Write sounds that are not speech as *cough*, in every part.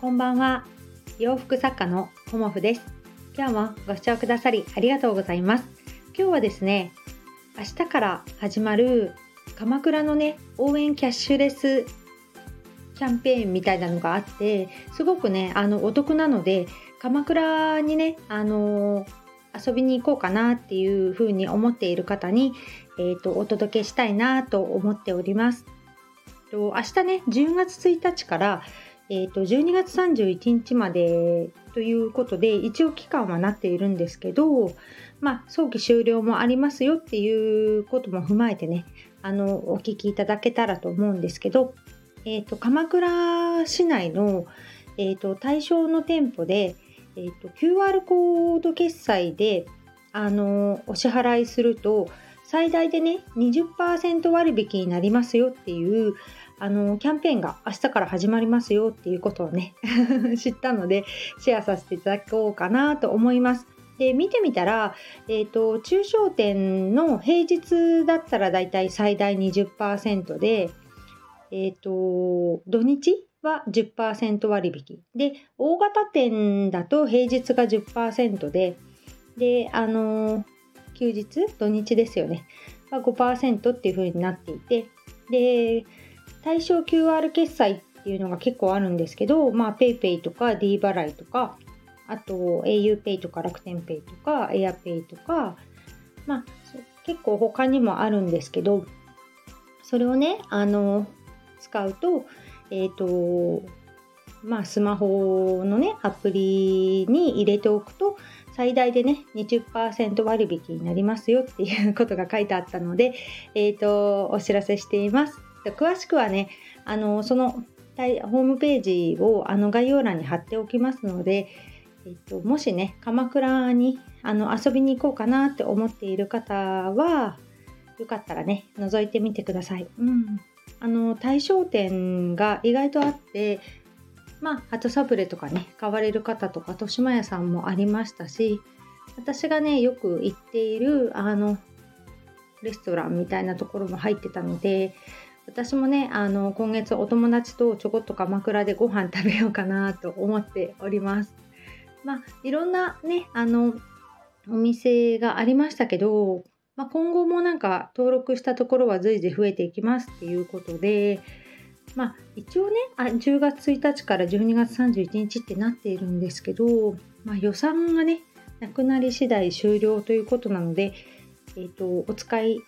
こんばんは。洋服作家のコモフです。今日もご視聴くださりありがとうございます。今日はですね明日から始まる鎌倉のね応援キャッシュレスキャンペーンみたいなのがあってすごくねあのお得なので鎌倉にねあの遊びに行こうかなっていうふうに思っている方に、えーと、お届けしたいなと思っております。と明日ね10月1日からえーと、12月31日までということで一応期間はなっているんですけど、まあ、早期終了もありますよっていうことも踏まえてねあのお聞きいただけたらと思うんですけど、えーと、鎌倉市内の、えーと、対象の店舗で、えー、と QR コード決済であのお支払いすると最大でね20%割引になりますよっていうあのキャンペーンが明日から始まりますよっていうことをね *laughs* 知ったのでシェアさせていただこうかなと思います。で見てみたら、えーと、中小店の平日だったらだいたい最大20%で、えーと、土日は10%割引で大型店だと平日が10%でであのー、休日土日ですよねは5%っていう風になっていてで対象 QR 決済っていうのが結構あるんですけど、まあ、PayPay とか D 払いとか、あと auPay とか楽天 Pay とか AirPay とか、まあ、結構他にもあるんですけど、それをね、あの、使うと、えっ、ー、と、まあ、スマホのね、アプリに入れておくと、最大でね、20%割引になりますよっていうことが書いてあったので、えっ、ー、と、お知らせしています。詳しくはねあのそのホームページをあの概要欄に貼っておきますので、えっと、もしね鎌倉にあの遊びに行こうかなって思っている方はよかったらね覗いてみてください。うん、あの対象店が意外とあってまあ鳩サブレとかね買われる方とか豊島屋さんもありましたし私がねよく行っているあのレストランみたいなところも入ってたので私もねあの今月お友達とちょこっと鎌倉でご飯食べようかなと思っております。まあいろんなねあのお店がありましたけど、まあ、今後もなんか登録したところは随時増えていきますっていうことで、まあ、一応ねあ10月1日から12月31日ってなっているんですけど、まあ、予算がねなくなり次第終了ということなので、えーとお使い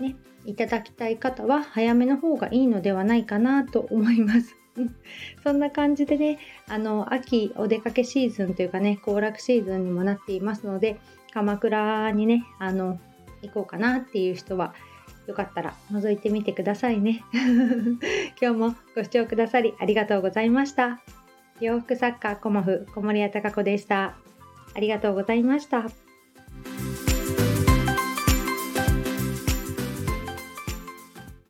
ね、いただきたい方は早めの方がいいのではないかなと思います。*laughs* そんな感じでね、あの、秋お出かけシーズンというかね、行楽シーズンにもなっていますので、鎌倉にね、あの、行こうかなっていう人は、よかったら覗いてみてくださいね。*laughs* 今日もご視聴くださりありがとうございました。洋服作家コモフ小森屋隆子でした。ありがとうございました。